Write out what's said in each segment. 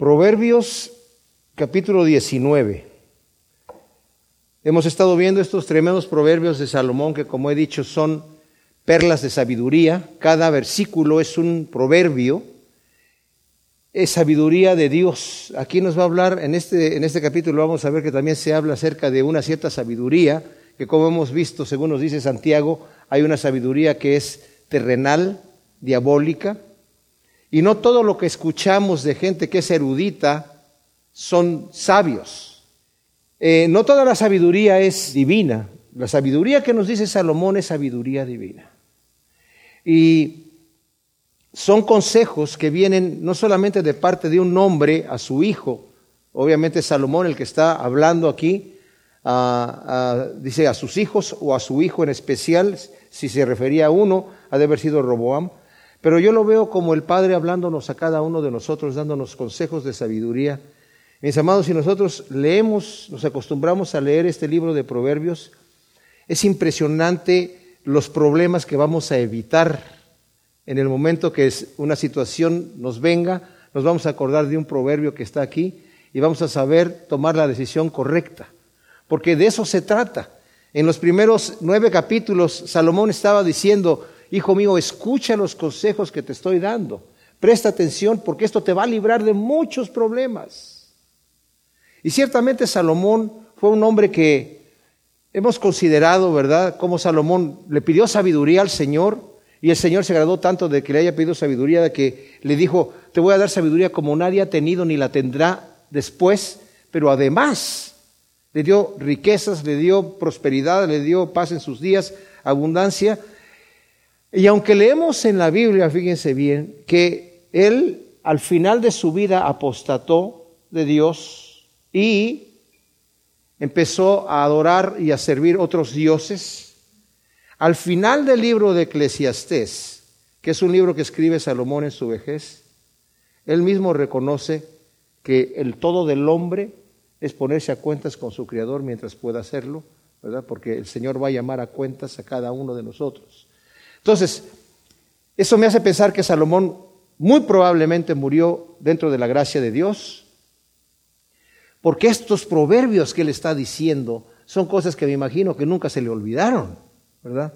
Proverbios capítulo 19. Hemos estado viendo estos tremendos proverbios de Salomón que, como he dicho, son perlas de sabiduría. Cada versículo es un proverbio. Es sabiduría de Dios. Aquí nos va a hablar, en este, en este capítulo vamos a ver que también se habla acerca de una cierta sabiduría, que como hemos visto, según nos dice Santiago, hay una sabiduría que es terrenal, diabólica. Y no todo lo que escuchamos de gente que es erudita son sabios. Eh, no toda la sabiduría es divina. La sabiduría que nos dice Salomón es sabiduría divina. Y son consejos que vienen no solamente de parte de un hombre a su hijo, obviamente Salomón el que está hablando aquí, dice a sus hijos o a su hijo en especial, si se refería a uno, ha de haber sido Roboam, pero yo lo veo como el Padre hablándonos a cada uno de nosotros, dándonos consejos de sabiduría mis amados, si nosotros leemos, nos acostumbramos a leer este libro de Proverbios, es impresionante los problemas que vamos a evitar en el momento que una situación nos venga. Nos vamos a acordar de un proverbio que está aquí y vamos a saber tomar la decisión correcta, porque de eso se trata. En los primeros nueve capítulos, Salomón estaba diciendo, Hijo mío, escucha los consejos que te estoy dando. Presta atención porque esto te va a librar de muchos problemas. Y ciertamente Salomón fue un hombre que hemos considerado, ¿verdad?, como Salomón le pidió sabiduría al Señor y el Señor se agradó tanto de que le haya pedido sabiduría, de que le dijo, te voy a dar sabiduría como nadie ha tenido ni la tendrá después, pero además le dio riquezas, le dio prosperidad, le dio paz en sus días, abundancia. Y aunque leemos en la Biblia, fíjense bien, que él al final de su vida apostató de Dios, y empezó a adorar y a servir otros dioses. Al final del libro de Eclesiastés, que es un libro que escribe Salomón en su vejez, él mismo reconoce que el todo del hombre es ponerse a cuentas con su Creador mientras pueda hacerlo, ¿verdad? Porque el Señor va a llamar a cuentas a cada uno de nosotros. Entonces, eso me hace pensar que Salomón muy probablemente murió dentro de la gracia de Dios, porque estos proverbios que él está diciendo son cosas que me imagino que nunca se le olvidaron, ¿verdad?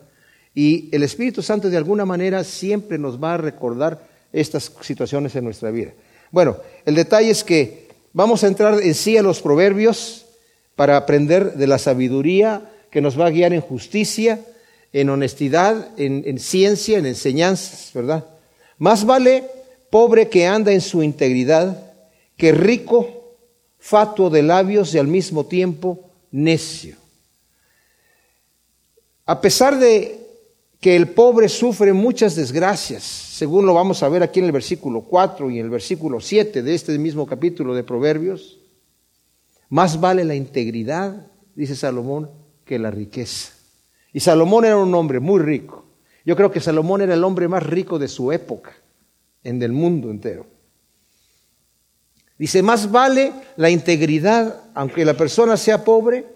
Y el Espíritu Santo de alguna manera siempre nos va a recordar estas situaciones en nuestra vida. Bueno, el detalle es que vamos a entrar en sí a los proverbios para aprender de la sabiduría que nos va a guiar en justicia, en honestidad, en, en ciencia, en enseñanzas, ¿verdad? Más vale pobre que anda en su integridad que rico fatuo de labios y al mismo tiempo necio. A pesar de que el pobre sufre muchas desgracias, según lo vamos a ver aquí en el versículo 4 y en el versículo 7 de este mismo capítulo de Proverbios, más vale la integridad, dice Salomón, que la riqueza. Y Salomón era un hombre muy rico. Yo creo que Salomón era el hombre más rico de su época, en el mundo entero. Dice, más vale la integridad, aunque la persona sea pobre,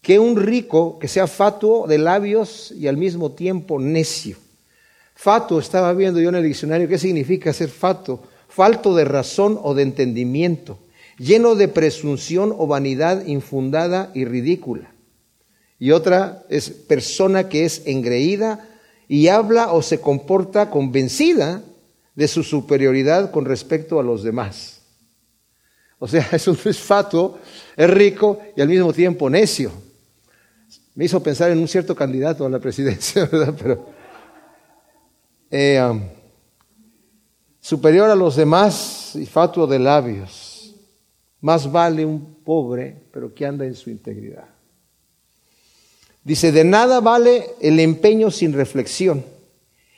que un rico que sea fatuo de labios y al mismo tiempo necio. Fatuo, estaba viendo yo en el diccionario, ¿qué significa ser fatuo? Falto de razón o de entendimiento, lleno de presunción o vanidad infundada y ridícula. Y otra es persona que es engreída y habla o se comporta convencida de su superioridad con respecto a los demás. O sea, es un fatuo, es rico y al mismo tiempo necio. Me hizo pensar en un cierto candidato a la presidencia, ¿verdad? Pero eh, superior a los demás y fatuo de labios. Más vale un pobre, pero que anda en su integridad. Dice, de nada vale el empeño sin reflexión,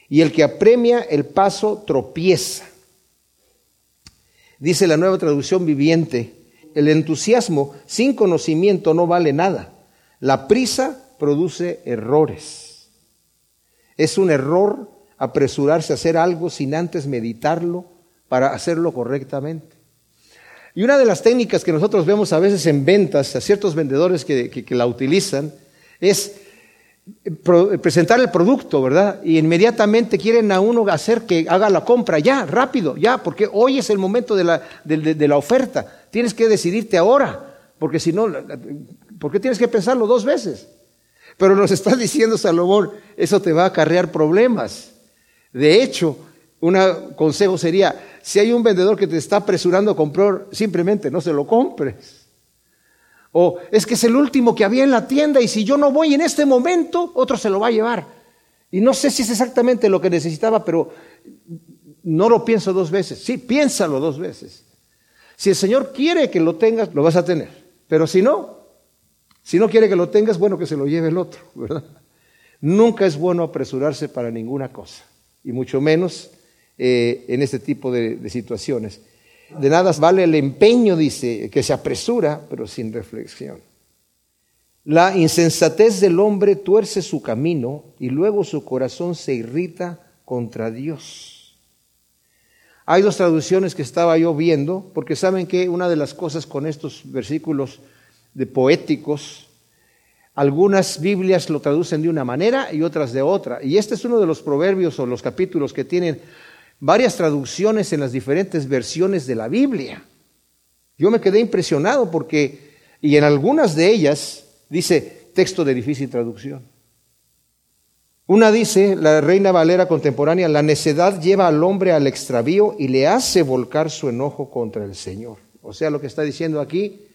y el que apremia el paso tropieza. Dice la nueva traducción viviente, el entusiasmo sin conocimiento no vale nada. La prisa produce errores. Es un error apresurarse a hacer algo sin antes meditarlo para hacerlo correctamente. Y una de las técnicas que nosotros vemos a veces en ventas, a ciertos vendedores que, la utilizan, es presentar el producto, ¿verdad? Y inmediatamente quieren a uno hacer que haga la compra ya, rápido, ya, porque hoy es el momento de la, de la oferta. Tienes que decidirte ahora, porque si no, ¿por qué tienes que pensarlo dos veces? Pero nos está diciendo Salomón, eso te va a acarrear problemas. De hecho, un consejo sería, si hay un vendedor que te está apresurando a comprar, simplemente no se lo compres. O es que es el último que había en la tienda y si yo no voy en este momento, otro se lo va a llevar. Y no sé si es exactamente lo que necesitaba, pero no lo pienso dos veces. Sí, piénsalo dos veces. Si el Señor quiere que lo tengas, lo vas a tener. Pero si no, si no quiere que lo tengas, bueno que se lo lleve el otro. Nunca es bueno apresurarse para ninguna cosa, y mucho menos eh, en este tipo de situaciones. De nada vale el empeño, dice, que se apresura, pero sin reflexión. La insensatez del hombre tuerce su camino y luego su corazón se irrita contra Dios. Hay dos traducciones que estaba yo viendo, porque saben que una de las cosas con estos versículos de poéticos. Algunas Biblias lo traducen de una manera y otras de otra. Y este es uno de los proverbios o los capítulos que tienen varias traducciones en las diferentes versiones de la Biblia. Yo me quedé impresionado porque, y en algunas de ellas dice texto de difícil traducción. Una dice, la Reina Valera contemporánea, la necedad lleva al hombre al extravío y le hace volcar su enojo contra el Señor. O sea, lo que está diciendo aquí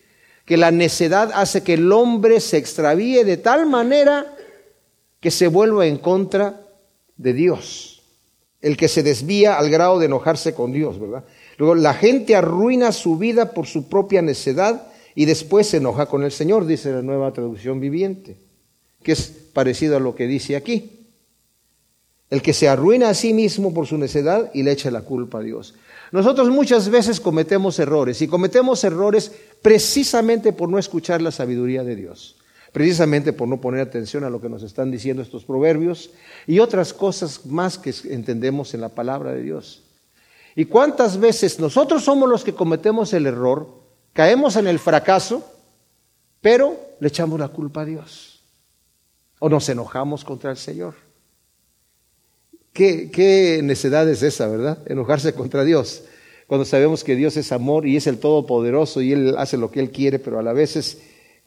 que la necedad hace que el hombre se extravíe de tal manera que se vuelva en contra de Dios. El que se desvía al grado de enojarse con Dios, ¿verdad? Luego, la gente arruina su vida por su propia necedad y después se enoja con el Señor, dice la nueva traducción viviente, que es parecido a lo que dice aquí. El que se arruina a sí mismo por su necedad y le echa la culpa a Dios. Nosotros muchas veces cometemos errores y cometemos errores precisamente por no escuchar la sabiduría de Dios, precisamente por no poner atención a lo que nos están diciendo estos proverbios y otras cosas más que entendemos en la palabra de Dios. ¿Y cuántas veces nosotros somos los que cometemos el error, caemos en el fracaso, pero le echamos la culpa a Dios? O nos enojamos contra el Señor. ¿Qué, qué necedad es esa, verdad? Enojarse contra Dios cuando sabemos que Dios es amor y es el Todopoderoso y Él hace lo que Él quiere, pero a la vez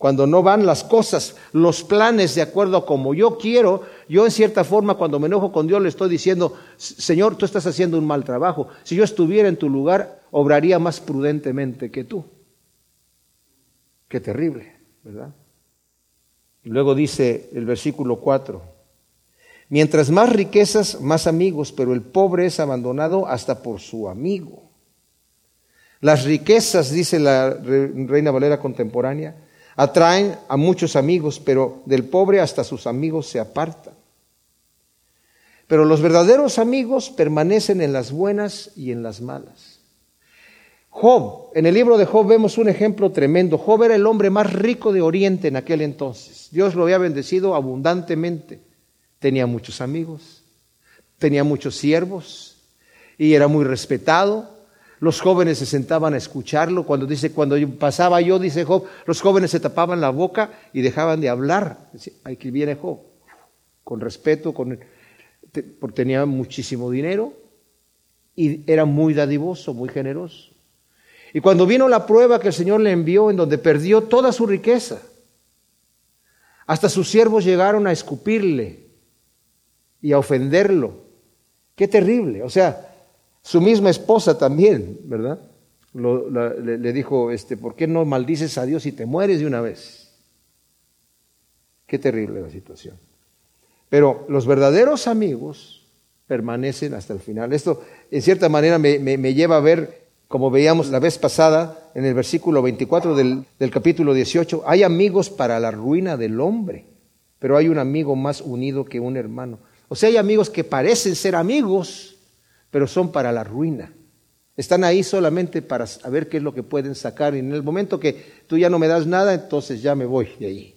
cuando no van las cosas, los planes de acuerdo a como yo quiero, yo en cierta forma cuando me enojo con Dios le estoy diciendo, Señor, tú estás haciendo un mal trabajo. Si yo estuviera en tu lugar, obraría más prudentemente que tú. Qué terrible, ¿verdad? Luego dice el versículo 4, mientras más riquezas, más amigos, pero el pobre es abandonado hasta por su amigo. Las riquezas, dice la Reina Valera contemporánea, atraen a muchos amigos, pero del pobre hasta sus amigos se apartan. Pero los verdaderos amigos permanecen en las buenas y en las malas. Job, en el libro de Job vemos un ejemplo tremendo. Job era el hombre más rico de Oriente en aquel entonces. Dios lo había bendecido abundantemente. Tenía muchos amigos, tenía muchos siervos y era muy respetado. Los jóvenes se sentaban a escucharlo. Cuando dice, cuando pasaba yo, dice Job, los jóvenes se tapaban la boca y dejaban de hablar. Aquí viene Job, con respeto, con, porque tenía muchísimo dinero y era muy dadivoso, muy generoso. Y cuando vino la prueba que el Señor le envió, en donde perdió toda su riqueza, hasta sus siervos llegaron a escupirle y a ofenderlo. Qué terrible. O sea, su misma esposa también, ¿verdad? le, dijo, este, ¿por qué no maldices a Dios y te mueres de una vez? Qué terrible la situación. Pero los verdaderos amigos permanecen hasta el final. Esto, en cierta manera, me, lleva a ver, como veíamos la vez pasada, en el versículo 24 del, del capítulo 18, hay amigos para la ruina del hombre, pero hay un amigo más unido que un hermano. O sea, hay amigos que parecen ser amigos, pero son para la ruina. Están ahí solamente para saber qué es lo que pueden sacar. Y en el momento que tú ya no me das nada, entonces ya me voy de ahí.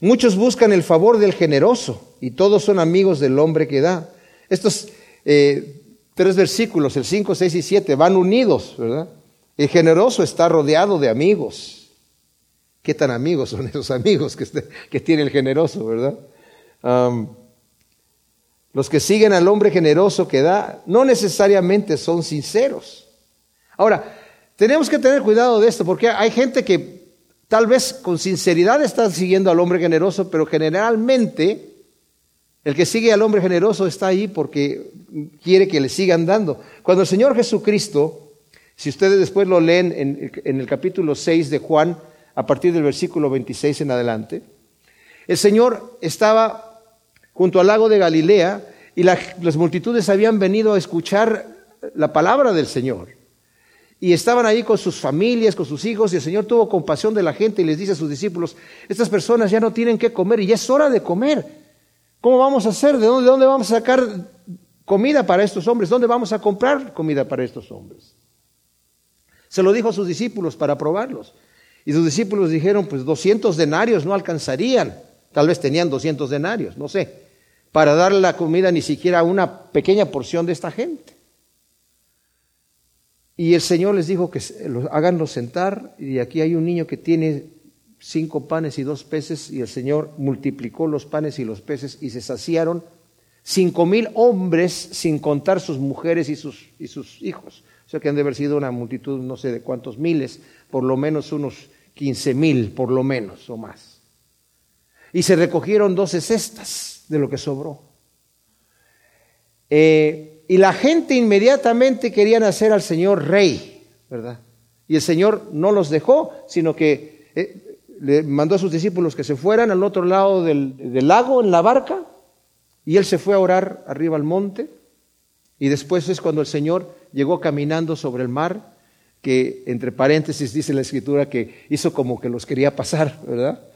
Muchos buscan el favor del generoso y todos son amigos del hombre que da. Estos eh, tres versículos, el 5, 6 y 7, van unidos, ¿verdad? El generoso está rodeado de amigos. qué tan amigos son esos amigos que, que tiene el generoso, ¿verdad? Los que siguen al hombre generoso que da, no necesariamente son sinceros. Ahora, tenemos que tener cuidado de esto, porque hay gente que tal vez con sinceridad está siguiendo al hombre generoso, pero generalmente el que sigue al hombre generoso está ahí porque quiere que le sigan dando. Cuando el Señor Jesucristo, si ustedes después lo leen en, el capítulo 6 de Juan, a partir del versículo 26 en adelante, el Señor estaba junto al lago de Galilea y las multitudes habían venido a escuchar la palabra del Señor. Y estaban ahí con sus familias, con sus hijos, y el Señor tuvo compasión de la gente y les dice a sus discípulos, estas personas ya no tienen que comer y ya es hora de comer. ¿Cómo vamos a hacer? ¿De dónde, de dónde vamos a sacar comida para estos hombres? ¿Dónde vamos a comprar comida para estos hombres? Se lo dijo a sus discípulos para probarlos. Y sus discípulos dijeron, pues 200 denarios no alcanzarían. Tal vez tenían 200 denarios, no sé, para darle la comida ni siquiera a una pequeña porción de esta gente. Y el Señor les dijo que háganlo sentar y aquí hay un niño que tiene cinco panes y dos peces y el Señor multiplicó los panes y los peces y se saciaron cinco mil hombres sin contar sus mujeres y sus, y sus hijos. O sea que han de haber sido una multitud no sé de cuántos miles, por lo menos unos quince mil, por lo menos, o más. Y se recogieron doce cestas de lo que sobró. Eh, y la gente inmediatamente querían hacer al Señor rey, ¿verdad? Y el Señor no los dejó, sino que eh, le mandó a sus discípulos que se fueran al otro lado del, del lago, en la barca, y él se fue a orar arriba al monte. Y después es cuando el Señor llegó caminando sobre el mar que entre paréntesis dice la escritura que hizo como que los quería pasar, ¿verdad?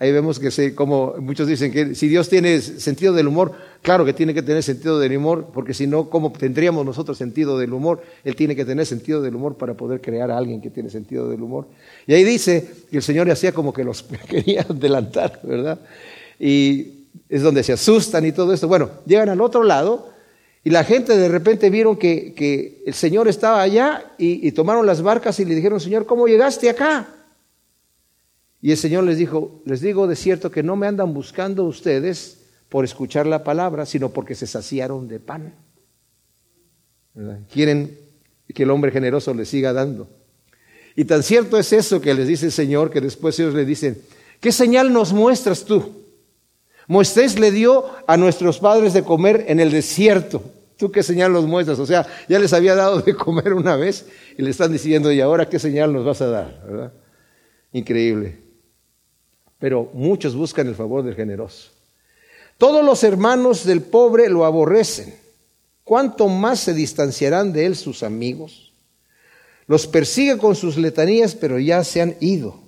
Ahí vemos que se, como muchos dicen que si Dios tiene sentido del humor, claro que tiene que tener sentido del humor, porque si no, ¿cómo tendríamos nosotros sentido del humor? Él tiene que tener sentido del humor para poder crear a alguien que tiene sentido del humor. Y ahí dice que el Señor hacía como que los quería adelantar, ¿verdad? Y es donde se asustan y todo esto. Bueno, llegan al otro lado y la gente de repente vieron que, el Señor estaba allá y, tomaron las barcas y le dijeron, Señor, ¿cómo llegaste acá? Y el Señor les dijo, les digo de cierto que no me andan buscando ustedes por escuchar la palabra, sino porque se saciaron de pan. Quieren que el hombre generoso les siga dando. Y tan cierto es eso que les dice el Señor, que después ellos le dicen, ¿qué señal nos muestras tú? Moisés le dio a nuestros padres de comer en el desierto. ¿Tú qué señal nos muestras? O sea, ya les había dado de comer una vez y le están diciendo, ¿y ahora qué señal nos vas a dar? Increíble. Pero muchos buscan el favor del generoso. Todos los hermanos del pobre lo aborrecen. ¿Cuánto más se distanciarán de él sus amigos? Los persigue con sus letanías, pero ya se han ido.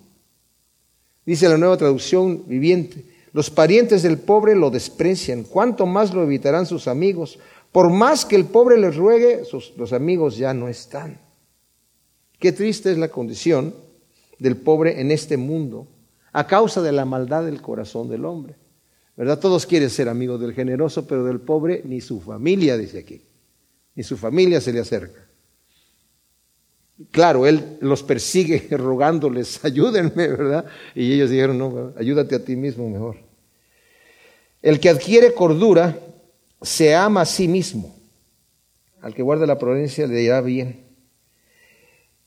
Dice la nueva traducción viviente. Los parientes del pobre lo desprecian, cuánto más lo evitarán sus amigos. Por más que el pobre les ruegue, los amigos ya no están. Qué triste es la condición del pobre en este mundo a causa de la maldad del corazón del hombre. ¿Verdad? Todos quieren ser amigos del generoso, pero del pobre ni su familia, dice aquí. Ni su familia se le acerca. Claro, él los persigue rogándoles, ayúdenme, ¿verdad? Y ellos dijeron, no, ayúdate a ti mismo mejor. El que adquiere cordura se ama a sí mismo. Al que guarda la prudencia le irá bien.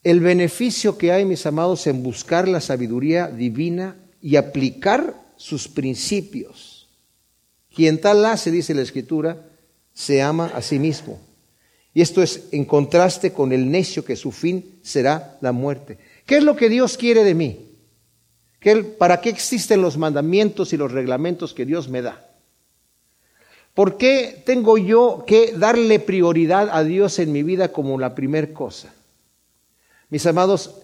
El beneficio que hay, mis amados, en buscar la sabiduría divina y aplicar sus principios. Quien tal hace, dice la Escritura, se ama a sí mismo. Y esto es en contraste con el necio que su fin será la muerte. ¿Qué es lo que Dios quiere de mí? ¿Para qué existen los mandamientos y los reglamentos que Dios me da? ¿Por qué tengo yo que darle prioridad a Dios en mi vida como la primer cosa? Mis amados,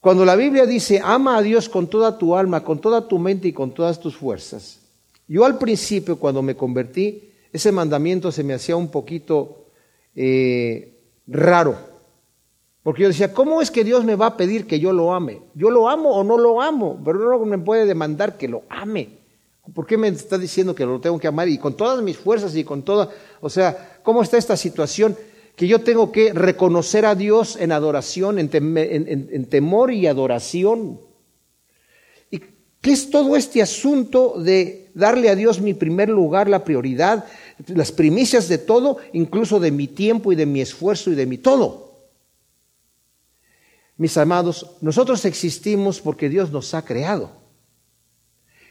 cuando la Biblia dice, ama a Dios con toda tu alma, con toda tu mente y con todas tus fuerzas, yo al principio, cuando me convertí, ese mandamiento se me hacía un poquito eh, raro. Porque yo decía, ¿cómo es que Dios me va a pedir que yo lo ame? Yo lo amo o no lo amo, pero no me puede demandar que lo ame. ¿Por qué me está diciendo que lo tengo que amar? Y con todas mis fuerzas y con toda, o sea, ¿cómo está esta situación? Que yo tengo que reconocer a Dios en adoración, en, temor y adoración. ¿Qué es todo este asunto de darle a Dios mi primer lugar, la prioridad, las primicias de todo, incluso de mi tiempo y de mi esfuerzo y de mi todo? Mis amados, nosotros existimos porque Dios nos ha creado.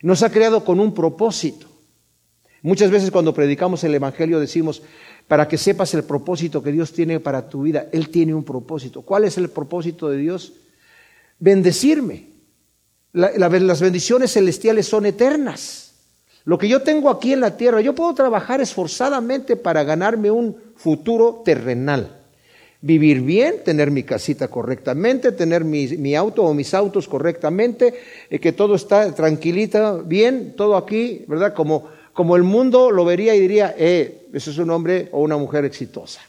Nos ha creado con un propósito. Muchas veces cuando predicamos el Evangelio decimos, para que sepas el propósito que Dios tiene para tu vida, Él tiene un propósito. ¿Cuál es el propósito de Dios? Bendecirme. las bendiciones celestiales son eternas. Lo que yo tengo aquí en la tierra, yo puedo trabajar esforzadamente para ganarme un futuro terrenal vivir bien, tener mi casita correctamente, tener mi, auto o mis autos correctamente, eh, que todo está tranquilita, bien, todo aquí, ¿verdad? Como, como el mundo lo vería y diría, eh, eso es un hombre o una mujer exitosa.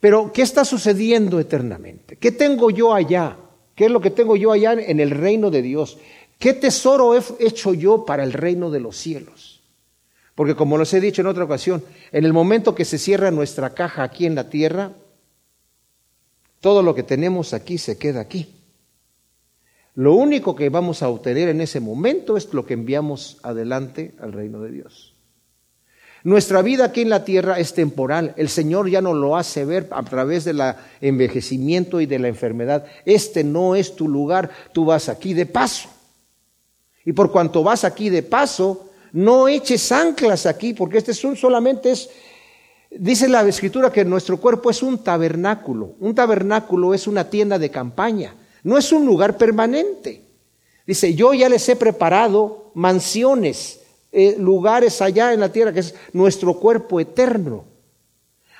Pero, ¿qué está sucediendo eternamente? ¿Qué tengo yo allá? ¿Qué es lo que tengo yo allá en el reino de Dios? ¿Qué tesoro he hecho yo para el reino de los cielos? Porque como les he dicho en otra ocasión, en el momento que se cierra nuestra caja aquí en la tierra, todo lo que tenemos aquí se queda aquí. Lo único que vamos a obtener en ese momento es lo que enviamos adelante al reino de Dios. Nuestra vida aquí en la tierra es temporal. El Señor ya nos lo hace ver a través del envejecimiento y de la enfermedad. Este no es tu lugar, tú vas aquí de paso. Y por cuanto vas aquí de paso, no eches anclas aquí, porque este es un, solamente es Dice la escritura que nuestro cuerpo es un tabernáculo. Un tabernáculo es una tienda de campaña, no es un lugar permanente. Dice, yo ya les he preparado mansiones, eh, lugares allá en la tierra, que es nuestro cuerpo eterno.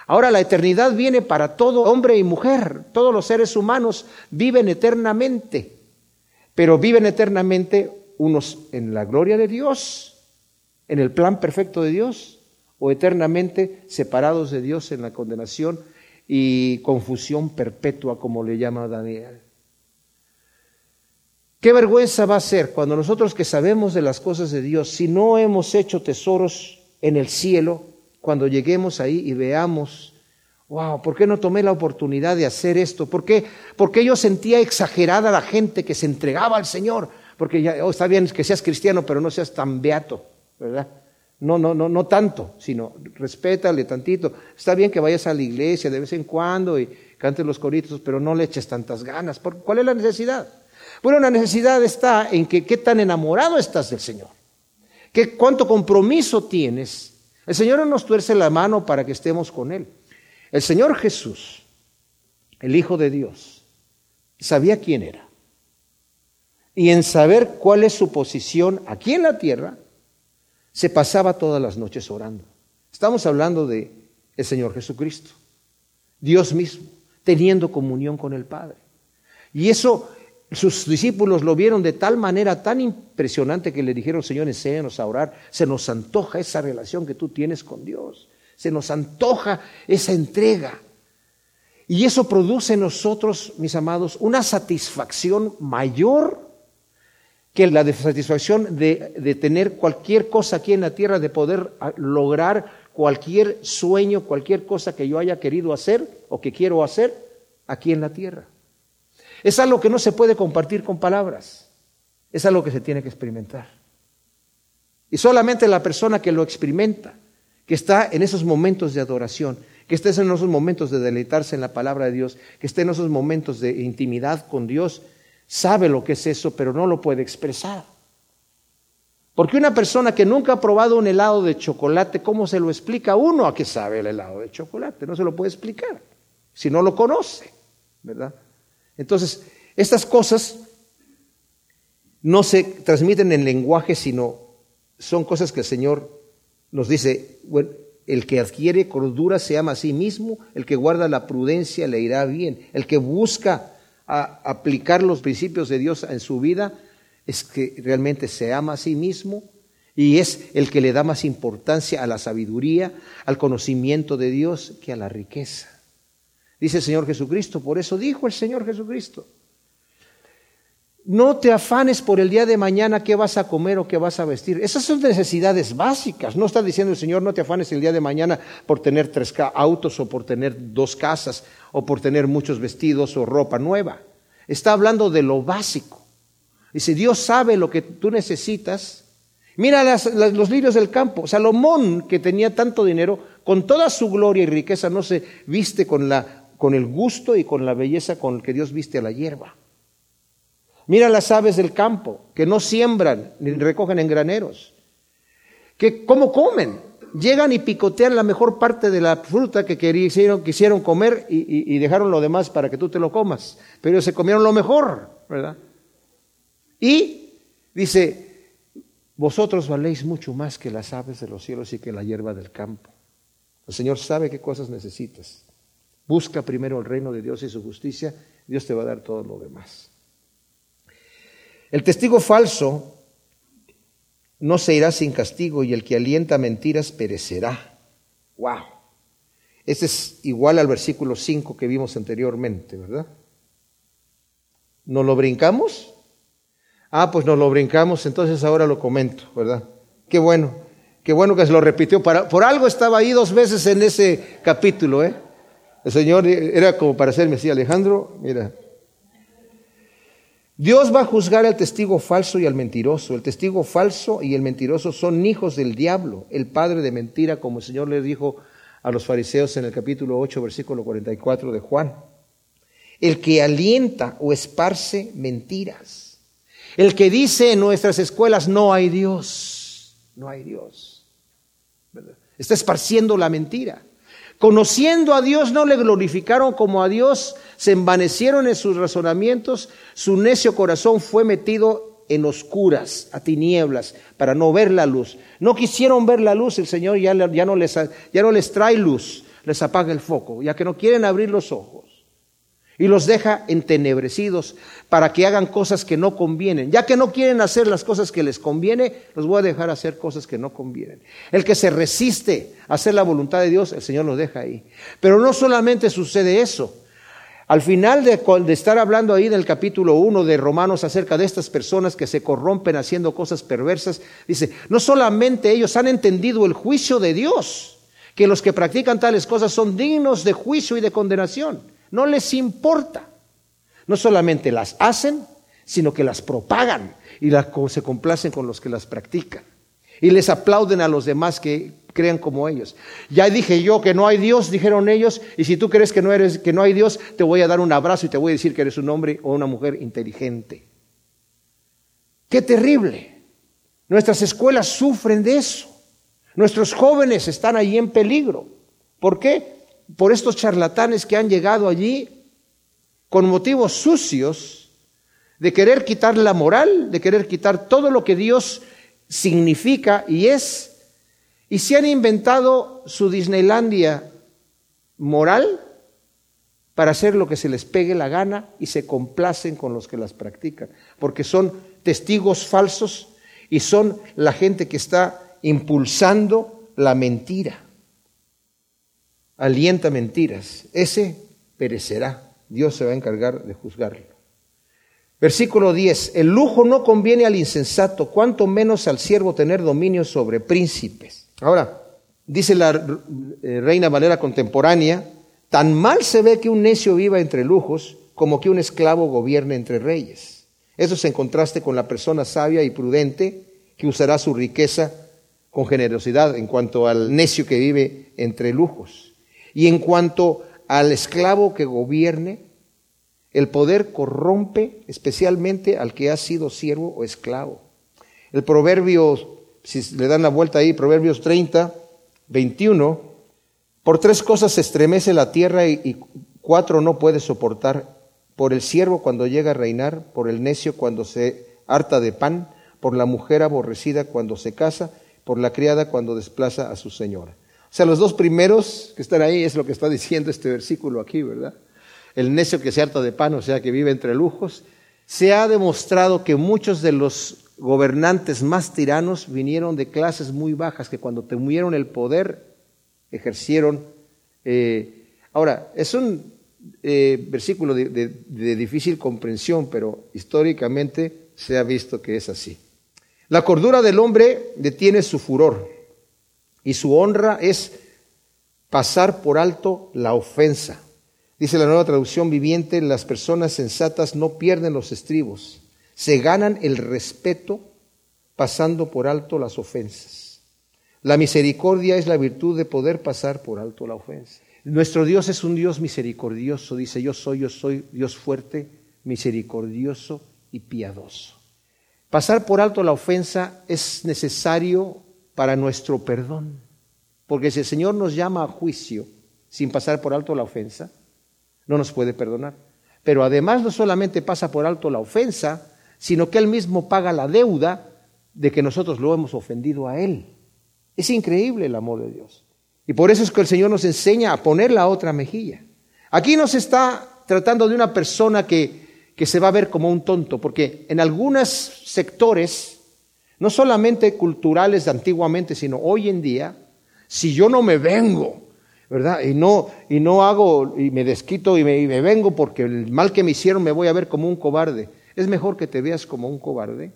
Ahora la eternidad viene para todo hombre y mujer. Todos los seres humanos viven eternamente, pero viven eternamente unos en la gloria de Dios, en el plan perfecto de Dios, o eternamente separados de Dios en la condenación y confusión perpetua, como le llama Daniel. Qué vergüenza va a ser cuando nosotros que sabemos de las cosas de Dios, si no hemos hecho tesoros en el cielo, cuando lleguemos ahí y veamos, wow, ¿por qué no tomé la oportunidad de hacer esto? ¿Por qué, Porque yo sentía exagerada la gente que se entregaba al Señor? Porque ya, oh, está bien que seas cristiano, pero no seas tan beato, ¿verdad? No, no, no, no tanto, sino respétale tantito. Está bien que vayas a la iglesia de vez en cuando y cantes los coritos, pero no le eches tantas ganas. ¿Cuál es la necesidad? Bueno, la necesidad está en que qué tan enamorado estás del Señor. ¿Qué, ¿Cuánto compromiso tienes? El Señor no nos tuerce la mano para que estemos con Él. El Señor Jesús, el Hijo de Dios, sabía quién era. Y en saber cuál es su posición aquí en la tierra, se pasaba todas las noches orando. Estamos hablando de el Señor Jesucristo, Dios mismo, teniendo comunión con el Padre. Y eso sus discípulos lo vieron de tal manera tan impresionante que le dijeron, Señor, enséñanos a orar. Se nos antoja esa relación que tú tienes con Dios. Se nos antoja esa entrega. Y eso produce en nosotros, mis amados, una satisfacción mayor que la satisfacción de, tener cualquier cosa aquí en la tierra, de poder ah, lograr cualquier sueño, cualquier cosa que yo haya querido hacer o que quiero hacer aquí en la tierra. Es algo que no se puede compartir con palabras, es algo que se tiene que experimentar. Y solamente la persona que lo experimenta, que está en esos momentos de adoración, que esté en esos momentos de deleitarse en la palabra de Dios, que esté en esos momentos de intimidad con Dios, sabe lo que es eso, pero no lo puede expresar. Porque una persona que nunca ha probado un helado de chocolate, ¿cómo se lo explica uno a qué sabe el helado de chocolate? No se lo puede explicar, si no lo conoce, ¿verdad? Entonces, estas cosas no se transmiten en lenguaje, sino son cosas que el Señor nos dice, bueno, el que adquiere cordura se ama a sí mismo, el que guarda la prudencia le irá bien, el que busca a aplicar los principios de Dios en su vida es que realmente se ama a sí mismo y es el que le da más importancia a la sabiduría, al conocimiento de Dios que a la riqueza. Dice el Señor Jesucristo, por eso dijo el Señor Jesucristo, no te afanes por el día de mañana qué vas a comer o qué vas a vestir. Esas son necesidades básicas. No está diciendo el Señor, no te afanes el día de mañana por tener tres autos o por tener dos casas o por tener muchos vestidos o ropa nueva. Está hablando de lo básico. Dice, Dios sabe lo que tú necesitas. Mira los lirios del campo. Salomón, que tenía tanto dinero, con toda su gloria y riqueza, no se viste con, la, con el gusto y con la belleza con el que Dios viste a la hierba. Mira las aves del campo, que no siembran ni recogen en graneros. Que, ¿Cómo comen? Llegan y picotean la mejor parte de la fruta que quisieron, quisieron comer y, dejaron lo demás para que tú te lo comas. Pero se comieron lo mejor, ¿verdad? Y dice, vosotros valéis mucho más que las aves de los cielos y que la hierba del campo. El Señor sabe qué cosas necesitas. Busca primero el reino de Dios y su justicia, Dios te va a dar todo lo demás. El testigo falso no se irá sin castigo y el que alienta mentiras perecerá. ¡Wow! Este es igual al versículo 5 que vimos anteriormente, ¿verdad? ¿No lo brincamos? Ah, pues nos lo brincamos, entonces ahora lo comento, ¿verdad? Qué bueno, qué bueno que se lo repitió. Por algo estaba ahí dos veces en ese capítulo, ¿eh? El Señor era como para hacerme así, Alejandro, mira. Dios va a juzgar al testigo falso y al mentiroso. El testigo falso y el mentiroso son hijos del diablo, el padre de mentira, como el Señor le dijo a los fariseos en el capítulo 8, versículo 44 de Juan. El que alienta o esparce mentiras el que dice en nuestras escuelas, no hay Dios, no hay Dios. Está esparciendo la mentira. Conociendo a Dios no le glorificaron como a Dios, se envanecieron en sus razonamientos, su necio corazón fue metido en oscuras, a tinieblas, para no ver la luz. No quisieron ver la luz, el Señor ya, ya, no, les, ya no les trae luz, les apaga el foco, ya que no quieren abrir los ojos y los deja entenebrecidos para que hagan cosas que no convienen. Ya que no quieren hacer las cosas que les conviene, los voy a dejar hacer cosas que no convienen. El que se resiste a hacer la voluntad de Dios, el Señor los deja ahí. Pero no solamente sucede eso. Al final de, estar hablando ahí en el capítulo 1 de Romanos acerca de estas personas que se corrompen haciendo cosas perversas, dice, no solamente ellos han entendido el juicio de Dios, que los que practican tales cosas son dignos de juicio y de condenación no les importa. No solamente las hacen, sino que las propagan y se complacen con los que las practican. Y les aplauden a los demás que crean como ellos. Ya dije yo que no hay Dios, dijeron ellos, y si tú crees que no, eres, que no hay Dios, te voy a dar un abrazo y te voy a decir que eres un hombre o una mujer inteligente. Qué terrible. Nuestras escuelas sufren de eso. Nuestros jóvenes están ahí en peligro. ¿Por qué? Por estos charlatanes que han llegado allí con motivos sucios de querer quitar la moral, de querer quitar todo lo que Dios significa y es, y se han inventado su Disneylandia moral para hacer lo que se les pegue la gana y se complacen con los que las practican, porque son testigos falsos y son la gente que está impulsando la mentira alienta mentiras, ese perecerá. Dios se va a encargar de juzgarlo. Versículo 10. El lujo no conviene al insensato, cuanto menos al siervo tener dominio sobre príncipes. Ahora, dice la eh, reina Valera contemporánea, tan mal se ve que un necio viva entre lujos como que un esclavo gobierne entre reyes. Eso es en contraste con la persona sabia y prudente que usará su riqueza con generosidad en cuanto al necio que vive entre lujos. Y en cuanto al esclavo que gobierne, el poder corrompe especialmente al que ha sido siervo o esclavo. El proverbio, si le dan la vuelta ahí, Proverbios 30, 21, por tres cosas se estremece la tierra y, y cuatro no puede soportar. Por el siervo cuando llega a reinar, por el necio cuando se harta de pan, por la mujer aborrecida cuando se casa, por la criada cuando desplaza a su señora. Sea, los dos primeros que están ahí es lo que está diciendo este versículo aquí, ¿verdad? El necio que se harta de pan, o sea, que vive entre lujos. Se ha demostrado que muchos de los gobernantes más tiranos vinieron de clases muy bajas, que cuando tuvieron el poder ejercieron. Eh, ahora, es un eh, versículo de difícil comprensión, pero históricamente se ha visto que es así. La cordura del hombre detiene su furor y su honra es pasar por alto la ofensa. Dice la nueva traducción viviente, las personas sensatas no pierden los estribos, Se ganan el respeto pasando por alto las ofensas. La misericordia es la virtud de poder pasar por alto la ofensa. Nuestro Dios es un Dios misericordioso, dice yo soy, yo soy Dios fuerte, misericordioso y piadoso. Pasar por alto la ofensa es necesario para nuestro perdón, porque si el Señor nos llama a juicio sin pasar por alto la ofensa, no nos puede perdonar. Pero además no solamente pasa por alto la ofensa, sino que Él mismo paga la deuda de que nosotros lo hemos ofendido a Él. Es increíble el amor de Dios. Y por eso es que el Señor nos enseña a poner la otra mejilla. Aquí nos está tratando de una persona que, que se va a ver como un tonto, porque en algunos sectores, no solamente culturales de antiguamente, sino hoy en día, si yo no me vengo, ¿verdad? Y no, y no hago, y me desquito y me, y me vengo porque el mal que me hicieron me voy a ver como un cobarde. Es mejor que te veas como un cobarde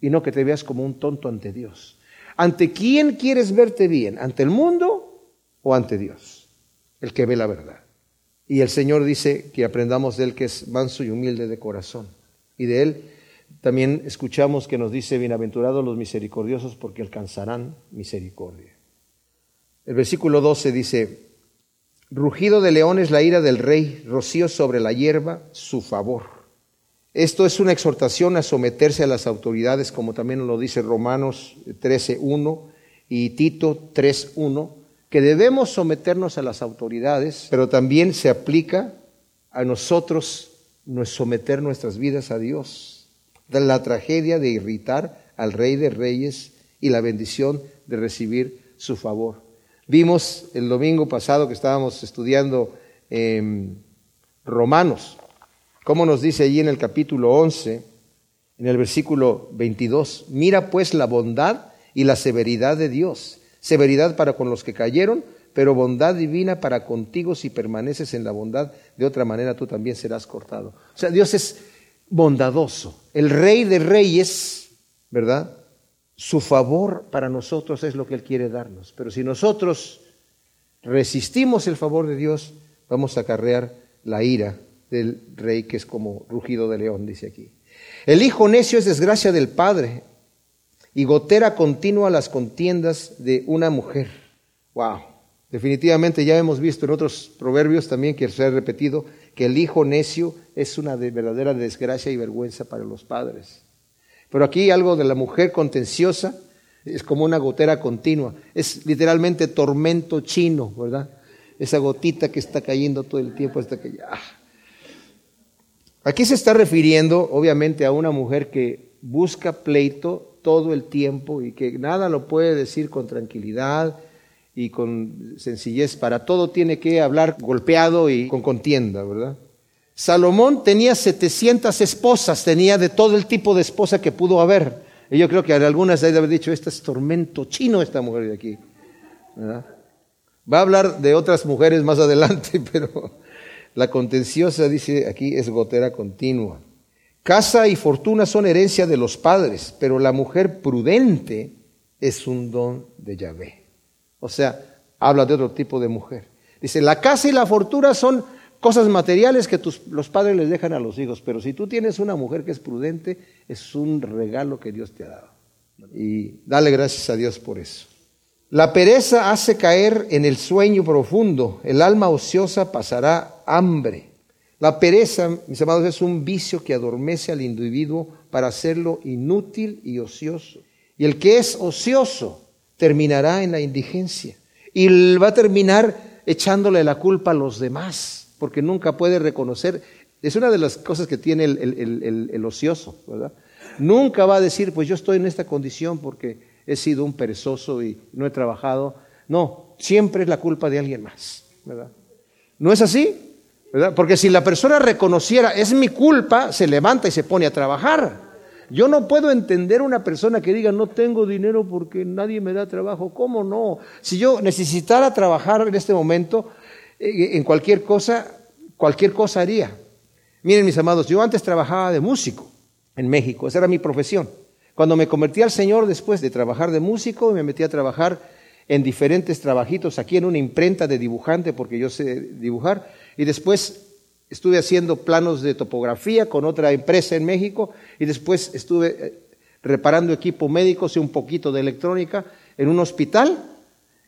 y no que te veas como un tonto ante Dios. ¿Ante quién quieres verte bien? ¿Ante el mundo o ante Dios? El que ve la verdad. Y el Señor dice que aprendamos de Él que es manso y humilde de corazón. Y de Él también escuchamos que nos dice, bienaventurados los misericordiosos porque alcanzarán misericordia. El versículo 12 dice, rugido de león es la ira del rey, rocío sobre la hierba su favor. Esto es una exhortación a someterse a las autoridades, como también lo dice Romanos 13.1 y Tito 3.1, que debemos someternos a las autoridades, pero también se aplica a nosotros someter nuestras vidas a Dios. La tragedia de irritar al Rey de Reyes y la bendición de recibir su favor. Vimos el domingo pasado que estábamos estudiando Romanos, cómo nos dice allí en el capítulo 11, en el versículo 22, mira pues la bondad y la severidad de Dios, severidad para con los que cayeron, pero bondad divina para contigo si permaneces en la bondad, de otra manera tú también serás cortado. O sea, Dios es bondadoso, el rey de reyes, ¿verdad? Su favor para nosotros es lo que Él quiere darnos. Pero si nosotros resistimos el favor de Dios, vamos a acarrear la ira del rey que es como rugido de león, dice aquí. El hijo necio es desgracia del padre y gotera continua las contiendas de una mujer. Wow. Definitivamente ya hemos visto en otros proverbios también que se ha repetido que el hijo necio es una verdadera desgracia y vergüenza para los padres. Pero aquí algo de la mujer contenciosa es como una gotera continua, es literalmente tormento chino, ¿verdad? Esa gotita que está cayendo todo el tiempo hasta que ya... Aquí se está refiriendo obviamente a una mujer que busca pleito todo el tiempo y que nada lo puede decir con tranquilidad y con sencillez. Para todo tiene que hablar golpeado y con contienda, ¿verdad? Salomón tenía 700 esposas, tenía de todo el tipo de esposa que pudo haber. Y yo creo que algunas de haber dicho, este es tormento chino esta mujer de aquí. Va a hablar de otras mujeres más adelante, pero la contenciosa, dice aquí, es gotera continua. Casa y fortuna son herencia de los padres, pero la mujer prudente es un don de Yahvé. O sea, habla de otro tipo de mujer. Dice, la casa y la fortuna son cosas materiales que los padres les dejan a los hijos, pero si tú tienes una mujer que es prudente, es un regalo que Dios te ha dado. Y dale gracias a Dios por eso. La pereza hace caer en el sueño profundo, el alma ociosa pasará hambre. La pereza, mis amados, es un vicio que adormece al individuo para hacerlo inútil y ocioso. Y el que es ocioso terminará en la indigencia y va a terminar echándole la culpa a los demás porque nunca puede reconocer. Es una de las cosas que tiene el, ocioso, ¿verdad? Nunca va a decir, pues yo estoy en esta condición porque he sido un perezoso y no he trabajado. No, siempre es la culpa de alguien más, ¿verdad? ¿No es así? Porque si la persona reconociera, es mi culpa, se levanta y se pone a trabajar. Yo no puedo entender una persona que diga, no tengo dinero porque nadie me da trabajo. ¿Cómo no? Si yo necesitara trabajar en este momento, eh, en cualquier cosa, cualquier cosa haría. Miren mis amados, yo antes trabajaba de músico en México, esa era mi profesión. Cuando me convertí al Señor después de trabajar de músico, me metí a trabajar en diferentes trabajitos aquí en una imprenta de dibujante, porque yo sé dibujar, y después estuve haciendo planos de topografía con otra empresa en México y después estuve eh, reparando equipo médico y un poquito de electrónica en un hospital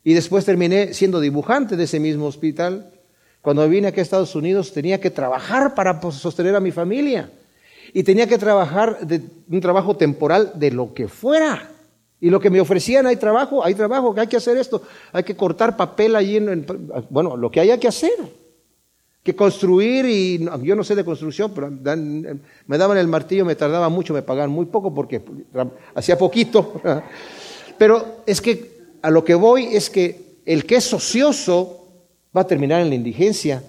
y después terminé siendo dibujante de ese mismo hospital. Cuando vine aquí a Estados Unidos tenía que trabajar para pues, sostener a mi familia y tenía que trabajar de un trabajo temporal de lo que fuera. Y lo que me ofrecían, hay trabajo, hay trabajo, que hay que hacer esto, hay que cortar papel allí, en, bueno, lo que haya que hacer, que construir, y yo no sé de construcción, pero me daban el martillo, me tardaba mucho, me pagaban muy poco porque hacía poquito. Pero es que a lo que voy es que el que es ocioso va a terminar en la indigencia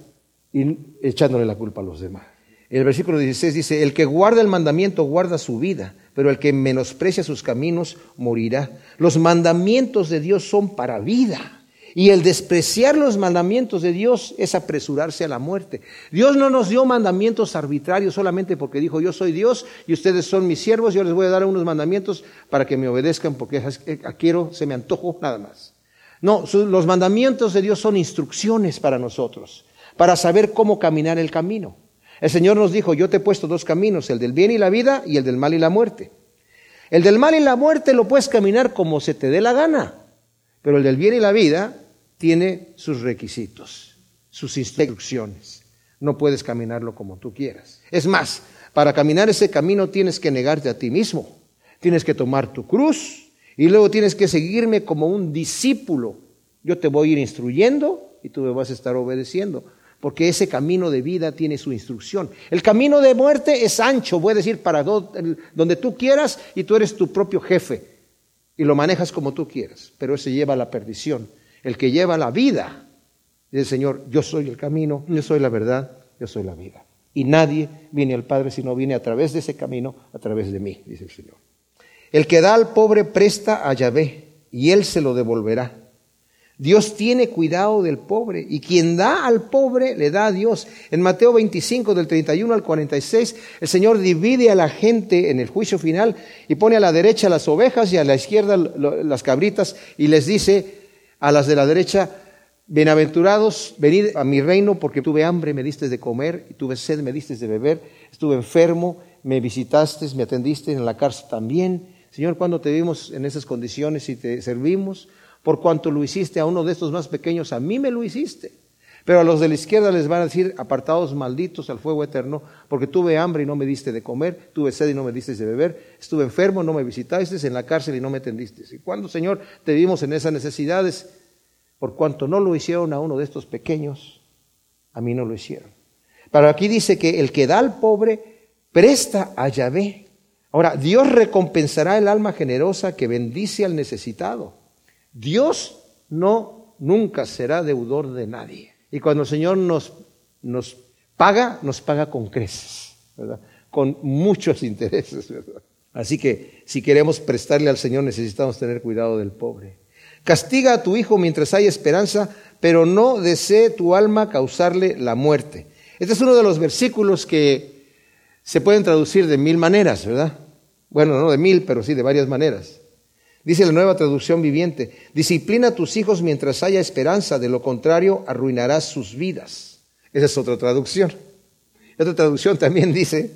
y echándole la culpa a los demás. El versículo 16 dice, el que guarda el mandamiento guarda su vida pero el que menosprecia sus caminos morirá. Los mandamientos de Dios son para vida. Y el despreciar los mandamientos de Dios es apresurarse a la muerte. Dios no nos dio mandamientos arbitrarios solamente porque dijo, yo soy Dios y ustedes son mis siervos, yo les voy a dar unos mandamientos para que me obedezcan porque quiero, se me antojo nada más. No, los mandamientos de Dios son instrucciones para nosotros, para saber cómo caminar el camino. El Señor nos dijo, yo te he puesto dos caminos, el del bien y la vida y el del mal y la muerte. El del mal y la muerte lo puedes caminar como se te dé la gana, pero el del bien y la vida tiene sus requisitos, sus instrucciones. No puedes caminarlo como tú quieras. Es más, para caminar ese camino tienes que negarte a ti mismo, tienes que tomar tu cruz y luego tienes que seguirme como un discípulo. Yo te voy a ir instruyendo y tú me vas a estar obedeciendo porque ese camino de vida tiene su instrucción. El camino de muerte es ancho, a decir, para donde tú quieras y tú eres tu propio jefe y lo manejas como tú quieras, pero ese lleva a la perdición. El que lleva la vida, dice el Señor, yo soy el camino, yo soy la verdad, yo soy la vida. Y nadie viene al Padre si no viene a través de ese camino, a través de mí, dice el Señor. El que da al pobre presta a Yahvé y él se lo devolverá. Dios tiene cuidado del pobre y quien da al pobre le da a Dios. En Mateo 25 del 31 al 46 el Señor divide a la gente en el juicio final y pone a la derecha las ovejas y a la izquierda las cabritas y les dice a las de la derecha, bienaventurados, venid a mi reino porque tuve hambre, me diste de comer, y tuve sed, me diste de beber, estuve enfermo, me visitaste, me atendiste en la cárcel también. Señor, cuando te vimos en esas condiciones y te servimos? por cuanto lo hiciste a uno de estos más pequeños, a mí me lo hiciste. Pero a los de la izquierda les van a decir, apartados malditos al fuego eterno, porque tuve hambre y no me diste de comer, tuve sed y no me diste de beber, estuve enfermo, no me visitaste, en la cárcel y no me atendiste. Y cuando, Señor, te vimos en esas necesidades, por cuanto no lo hicieron a uno de estos pequeños, a mí no lo hicieron. Pero aquí dice que el que da al pobre, presta a Yahvé. Ahora, Dios recompensará el alma generosa que bendice al necesitado. Dios no nunca será deudor de nadie. Y cuando el Señor nos, nos paga, nos paga con creces, ¿verdad? con muchos intereses. Así que si queremos prestarle al Señor necesitamos tener cuidado del pobre. Castiga a tu hijo mientras hay esperanza, pero no desee tu alma causarle la muerte. Este es uno de los versículos que se pueden traducir de mil maneras, ¿verdad? Bueno, no de mil, pero sí de varias maneras. Dice la nueva traducción viviente, disciplina a tus hijos mientras haya esperanza, de lo contrario arruinarás sus vidas. Esa es otra traducción. Otra traducción también dice,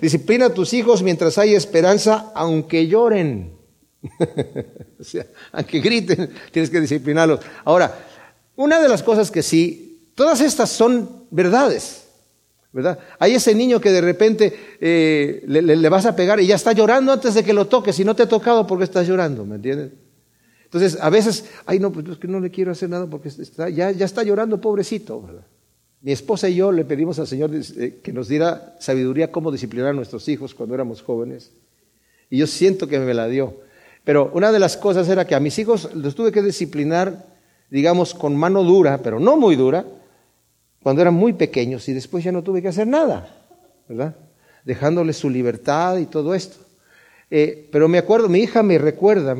disciplina a tus hijos mientras haya esperanza, aunque lloren. o sea, aunque griten, tienes que disciplinarlos. Ahora, una de las cosas que sí, todas estas son verdades. ¿Verdad? Hay ese niño que de repente eh, le, vas a pegar y ya está llorando antes de que lo toques. Si no te ha tocado, ¿por qué estás llorando? ¿Me entiendes? Entonces, a veces, ay, no, pues es que no le quiero hacer nada porque ya, está llorando, pobrecito. Mi esposa y yo le pedimos al Señor eh, que nos diera sabiduría cómo disciplinar a nuestros hijos cuando éramos jóvenes. Y yo siento que me la dio. Pero una de las cosas era que a mis hijos los tuve que disciplinar, digamos, con mano dura, pero no muy dura, cuando eran muy pequeños y después ya no tuve que hacer nada, ¿verdad? Dejándoles su libertad y todo esto. Eh, pero me acuerdo, mi hija me recuerda,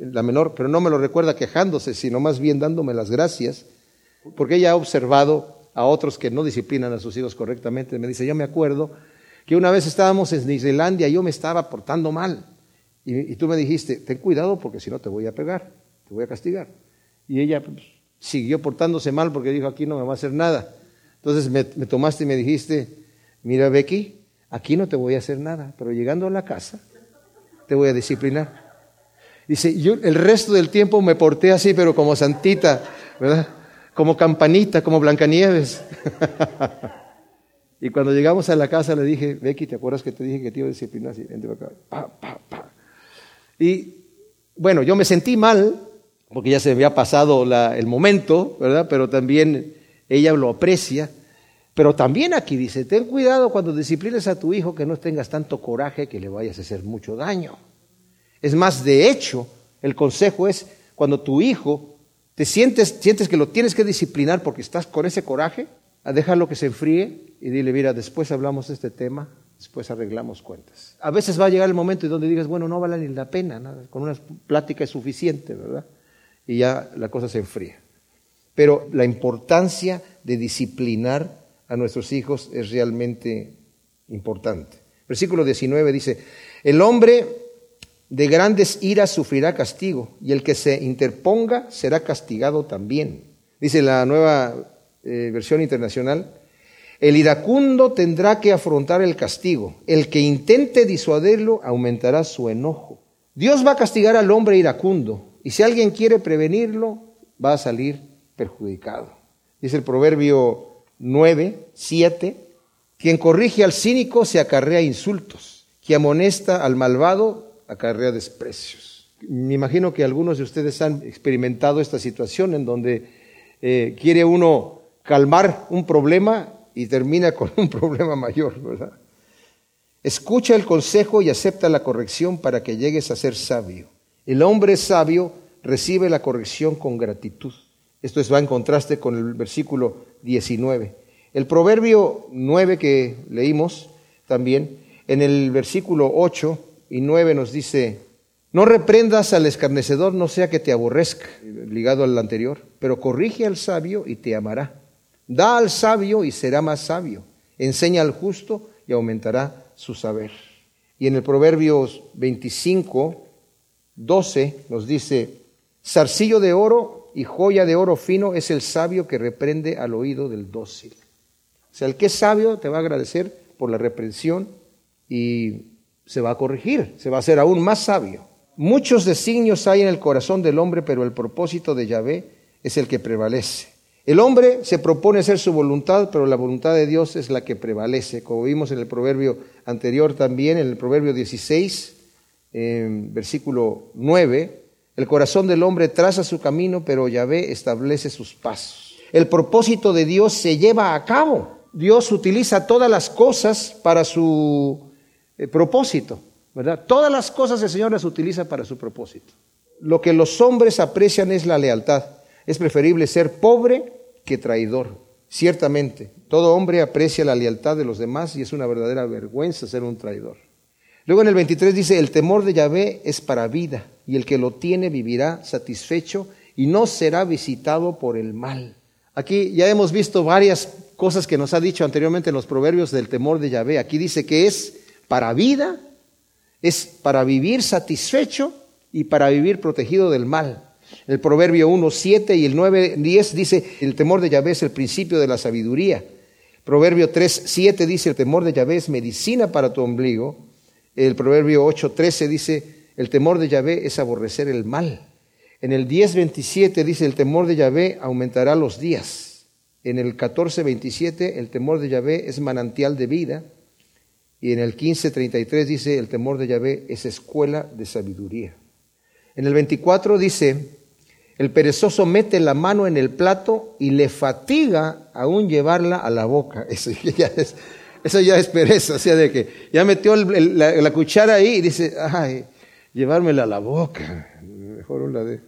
la menor, pero no me lo recuerda quejándose, sino más bien dándome las gracias, porque ella ha observado a otros que no disciplinan a sus hijos correctamente. Me dice, yo me acuerdo que una vez estábamos en Islandia yo me estaba portando mal. Y, y, tú me dijiste, ten cuidado porque si no te voy a pegar, te voy a castigar. Y ella pues, siguió portándose mal porque dijo, aquí no me va a hacer nada. Entonces me, tomaste y me dijiste, mira Becky, aquí no te voy a hacer nada, pero llegando a la casa te voy a disciplinar. Dice, yo el resto del tiempo me porté así, pero como santita, ¿verdad? Como campanita, como Blancanieves. y cuando llegamos a la casa le dije, Becky, ¿te acuerdas que te dije que te iba a disciplinar? Así, Pa, pa, pa. Y bueno, yo me sentí mal, porque ya se había pasado el momento, ¿verdad? Pero también ella lo aprecia. Pero también aquí dice, ten cuidado cuando disciplines a tu hijo que no tengas tanto coraje que le vayas a hacer mucho daño. Es más, de hecho, el consejo es cuando tu hijo te sientes, sientes que lo tienes que disciplinar porque estás con ese coraje, a déjalo que se enfríe y dile, mira, después hablamos de este tema, después arreglamos cuentas. A veces va a llegar el momento en donde digas, bueno, no vale ni la pena, nada, con una plática es suficiente, ¿verdad? Y ya la cosa se enfría. Pero la importancia de disciplinar a nuestros hijos es realmente importante. Versículo 19 dice, el hombre de grandes iras sufrirá castigo y el que se interponga será castigado también. Dice la nueva eh, versión internacional, el iracundo tendrá que afrontar el castigo, el que intente disuadirlo aumentará su enojo. Dios va a castigar al hombre iracundo y si alguien quiere prevenirlo va a salir perjudicado. Dice el proverbio 9, 7, quien corrige al cínico se acarrea insultos, quien amonesta al malvado acarrea desprecios. Me imagino que algunos de ustedes han experimentado esta situación en donde eh, quiere uno calmar un problema y termina con un problema mayor, ¿verdad? Escucha el consejo y acepta la corrección para que llegues a ser sabio. El hombre sabio recibe la corrección con gratitud. Esto va en contraste con el versículo 19. El proverbio 9 que leímos también, en el versículo 8 y 9 nos dice, no reprendas al escarnecedor, no sea que te aborrezca, ligado al anterior, pero corrige al sabio y te amará. Da al sabio y será más sabio. Enseña al justo y aumentará su saber. Y en el proverbio 25, 12 nos dice, zarcillo de oro y joya de oro fino es el sabio que reprende al oído del dócil. O sea, el que es sabio te va a agradecer por la reprensión y se va a corregir, se va a hacer aún más sabio. Muchos designios hay en el corazón del hombre, pero el propósito de Yahvé es el que prevalece. El hombre se propone hacer su voluntad, pero la voluntad de Dios es la que prevalece. Como vimos en el proverbio anterior también, en el proverbio 16, versículo 9, el corazón del hombre traza su camino, pero Yahvé establece sus pasos. El propósito de Dios se lleva a cabo. Dios utiliza todas las cosas para su eh, propósito, ¿verdad? Todas las cosas el Señor las utiliza para su propósito. Lo que los hombres aprecian es la lealtad. Es preferible ser pobre que traidor. Ciertamente, todo hombre aprecia la lealtad de los demás y es una verdadera vergüenza ser un traidor. Luego en el 23 dice, el temor de Yahvé es para vida y el que lo tiene vivirá satisfecho y no será visitado por el mal. Aquí ya hemos visto varias cosas que nos ha dicho anteriormente en los proverbios del temor de Yahvé. Aquí dice que es para vida, es para vivir satisfecho y para vivir protegido del mal. El proverbio 1, 7 y el 9, 10 dice, el temor de Yahvé es el principio de la sabiduría. Proverbio 3, 7 dice, el temor de Yahvé es medicina para tu ombligo. El proverbio 8:13 dice, el temor de Yahvé es aborrecer el mal. En el 10:27 dice, el temor de Yahvé aumentará los días. En el 14:27, el temor de Yahvé es manantial de vida. Y en el 15:33 dice, el temor de Yahvé es escuela de sabiduría. En el 24 dice, el perezoso mete la mano en el plato y le fatiga aún llevarla a la boca. Eso ya es, eso ya es pereza, o sea, de que ya metió la, cuchara ahí y dice, ay, llevármela a la boca. Mejor una de,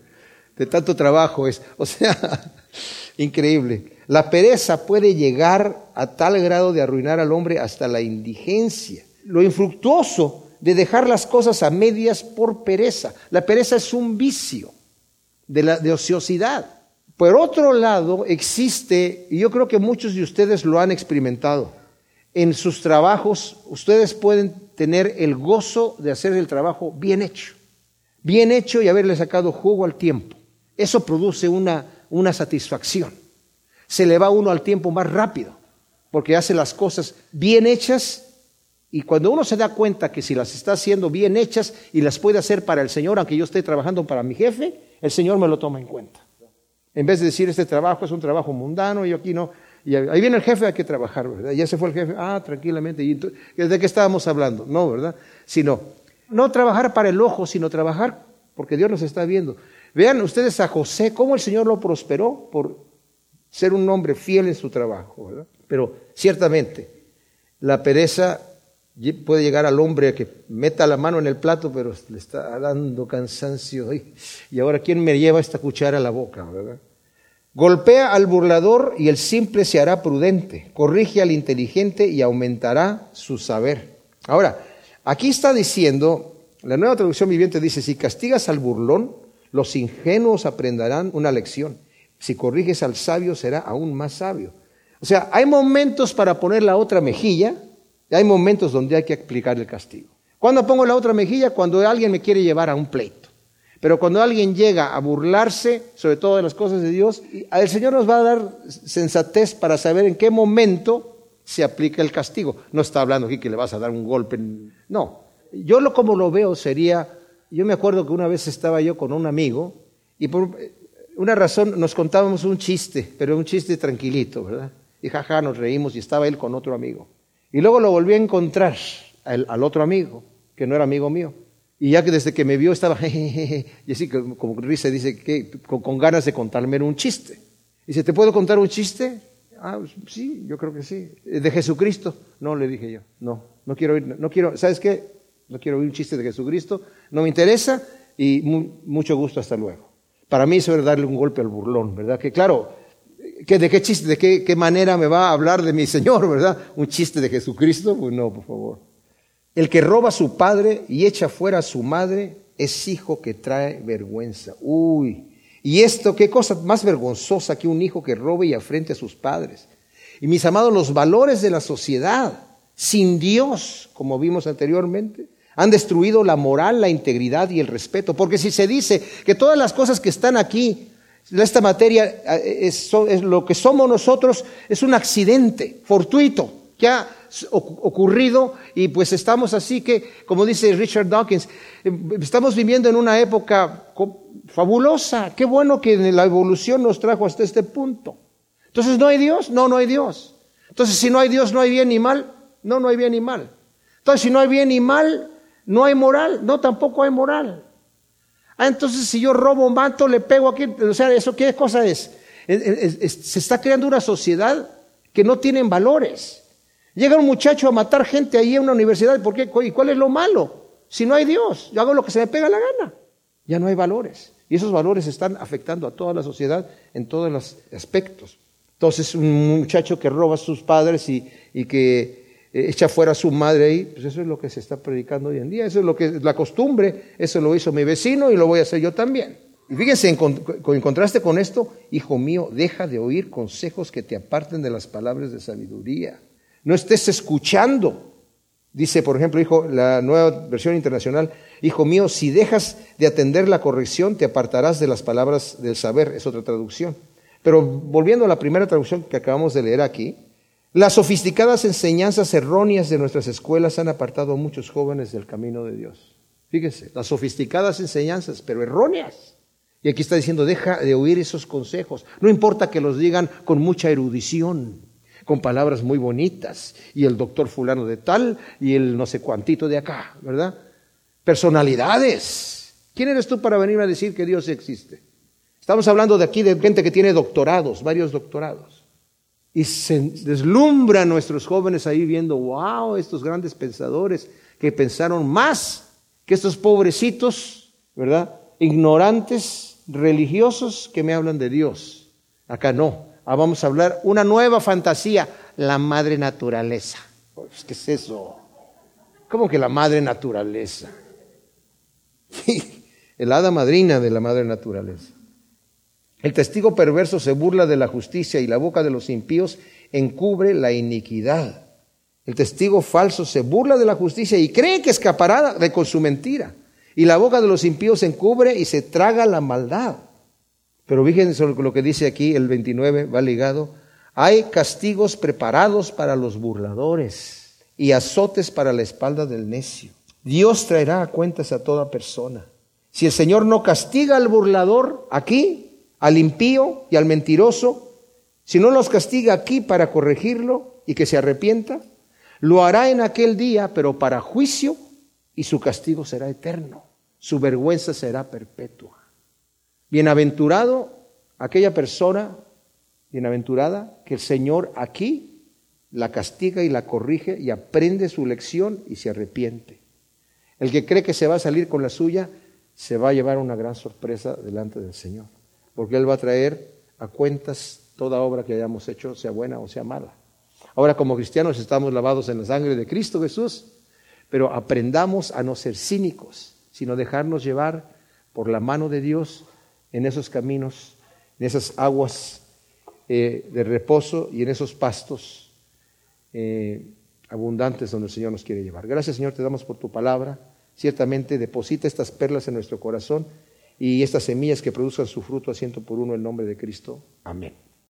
de tanto trabajo es. O sea, increíble. La pereza puede llegar a tal grado de arruinar al hombre hasta la indigencia. Lo infructuoso de dejar las cosas a medias por pereza. La pereza es un vicio la, de ociosidad. Por otro lado, existe, y yo creo que muchos de ustedes lo han experimentado, en sus trabajos ustedes pueden tener el gozo de hacer el trabajo bien hecho, bien hecho y haberle sacado jugo al tiempo. Eso produce una, una satisfacción. Se le va uno al tiempo más rápido. porque hace las cosas bien hechas y cuando uno se da cuenta que si las está haciendo bien hechas y las puede hacer para el Señor, aunque yo esté trabajando para mi jefe, el Señor me lo toma en cuenta. En vez de decir, este trabajo es un trabajo mundano, y yo aquí no. Y ahí viene el jefe, hay que trabajar, ¿verdad? Ya se fue el jefe, ah, tranquilamente. ¿Y ¿De qué estábamos hablando? No, ¿verdad? Sino, no trabajar para el ojo, sino trabajar porque Dios nos está viendo. Vean ustedes a José, cómo el Señor lo prosperó por ser un hombre fiel en su trabajo, ¿verdad? Pero ciertamente, la pereza puede llegar al hombre que meta la mano en el plato, pero le está dando cansancio. Y ahora, ¿quién me lleva esta cuchara a la boca? ¿verdad? Golpea al burlador y el simple se hará prudente. Corrige al inteligente y aumentará su saber. Ahora, aquí está diciendo, la nueva traducción viviente dice, si castigas al burlón, los ingenuos aprenderán una lección. Si corriges al sabio, será aún más sabio. O sea, hay momentos para poner la otra mejilla hay momentos donde hay que aplicar el castigo. ¿Cuándo pongo la otra mejilla? Cuando alguien me quiere llevar a un pleito. Pero cuando alguien llega a burlarse, sobre todo de las cosas de Dios, el Señor nos va a dar sensatez para saber en qué momento se aplica el castigo. No está hablando aquí que le vas a dar un golpe. No. Yo lo como lo veo sería, yo me acuerdo que una vez estaba yo con un amigo y por una razón nos contábamos un chiste, pero un chiste tranquilito, ¿verdad? Y jaja, nos reímos y estaba él con otro amigo. Y luego lo volví a encontrar al, otro amigo, que no era amigo mío. Y ya que desde que me vio estaba, y así como risa, dice que con, ganas de contarme un chiste. Dice, ¿te puedo contar un chiste? Ah, pues, sí, yo creo que sí. ¿De Jesucristo? No, le dije yo. No, no quiero oír, no quiero, ¿sabes qué? No quiero oír un chiste de Jesucristo. No me interesa y mucho gusto, hasta luego. Para mí eso era darle un golpe al burlón, ¿verdad? Que claro, ¿De qué chiste, de qué, manera me va a hablar de mi Señor, verdad? ¿Un chiste de Jesucristo? Pues no, por favor. El que roba a su padre y echa fuera a su madre es hijo que trae vergüenza. Uy, y esto, qué cosa más vergonzosa que un hijo que robe y afrente a sus padres. Y mis amados, los valores de la sociedad, sin Dios, como vimos anteriormente, han destruido la moral, la integridad y el respeto. Porque si se dice que todas las cosas que están aquí esta materia eh, es, lo que somos nosotros, es un accidente fortuito que ocurrido y pues estamos así que, como dice Richard Dawkins, eh, estamos viviendo en una época fabulosa. Qué bueno que la evolución nos trajo hasta este punto. Entonces, ¿no hay Dios? No, no hay Dios. Entonces, si no hay Dios, no hay bien ni mal. No, no hay bien ni mal. Entonces, si no hay bien ni mal, no hay moral. No, tampoco hay moral. Ah, entonces si yo robo un manto, le pego aquí, o sea, ¿eso qué cosa es? se está creando una sociedad que no tiene valores. Llega un muchacho a matar gente ahí en una universidad, ¿por qué? ¿Y cuál es lo malo? Si no hay Dios, yo hago lo que se me pega la gana. Ya no hay valores. Y esos valores están afectando a toda la sociedad en todos los aspectos. Entonces, un muchacho que roba a sus padres y, y que eh, echa fuera a su madre ahí, pues eso es lo que se está predicando hoy en día, eso es lo que es la costumbre, eso lo hizo mi vecino y lo voy a hacer yo también. Y fíjense, en, en contraste con esto, hijo mío, deja de oír consejos que te aparten de las palabras de sabiduría. No estés escuchando. Dice, por ejemplo, hijo, la nueva versión internacional, hijo mío, si dejas de atender la corrección, te apartarás de las palabras del saber, es otra traducción. Pero volviendo a la primera traducción que acabamos de leer aquí, las sofisticadas enseñanzas erróneas de nuestras escuelas han apartado a muchos jóvenes del camino de Dios. Fíjense, las sofisticadas enseñanzas, pero erróneas. Y aquí está diciendo, deja de oír esos consejos. No importa que los digan con mucha erudición, con palabras muy bonitas, y el doctor fulano de tal, y el no sé cuantito de acá, ¿verdad? Personalidades. ¿Quién eres tú para venir a decir que Dios existe? Estamos hablando de aquí de gente que tiene doctorados, varios doctorados. Y se deslumbran nuestros jóvenes ahí viendo, wow, estos grandes pensadores que pensaron más que estos pobrecitos, ¿verdad? Ignorantes, religiosos que me hablan de Dios. Acá no. Ah, vamos a hablar una nueva fantasía, la madre naturaleza. Pues, ¿Qué es eso? ¿Cómo que la madre naturaleza? El hada madrina de la madre naturaleza. El testigo perverso se burla de la justicia y la boca de los impíos encubre la iniquidad. El testigo falso se burla de la justicia y cree que escapará de con su mentira. Y la boca de los impíos encubre y se traga la maldad. Pero fíjense lo que dice aquí el 29, va ligado. Hay castigos preparados para los burladores y azotes para la espalda del necio. Dios traerá a cuentas a toda persona. Si el Señor no castiga al burlador aquí, al impío y al mentiroso, si no los castiga aquí para corregirlo y que se arrepienta, lo hará en aquel día, pero para juicio y su castigo será eterno. Su vergüenza será perpetua. Bienaventurado aquella persona, bienaventurada, que el Señor aquí la castiga y la corrige y aprende su lección y se arrepiente. El que cree que se va a salir con la suya, se va a llevar una gran sorpresa delante del Señor, porque Él va a traer a cuentas toda obra que hayamos hecho, sea buena o sea mala. Ahora como cristianos estamos lavados en la sangre de Cristo Jesús, pero aprendamos a no ser cínicos, sino dejarnos llevar por la mano de Dios en esos caminos, en esas aguas eh, de reposo y en esos pastos eh, abundantes donde el Señor nos quiere llevar. Gracias Señor, te damos por tu palabra. Ciertamente deposita estas perlas en nuestro corazón y estas semillas que produzcan su fruto asiento por uno el nombre de Cristo. Amén.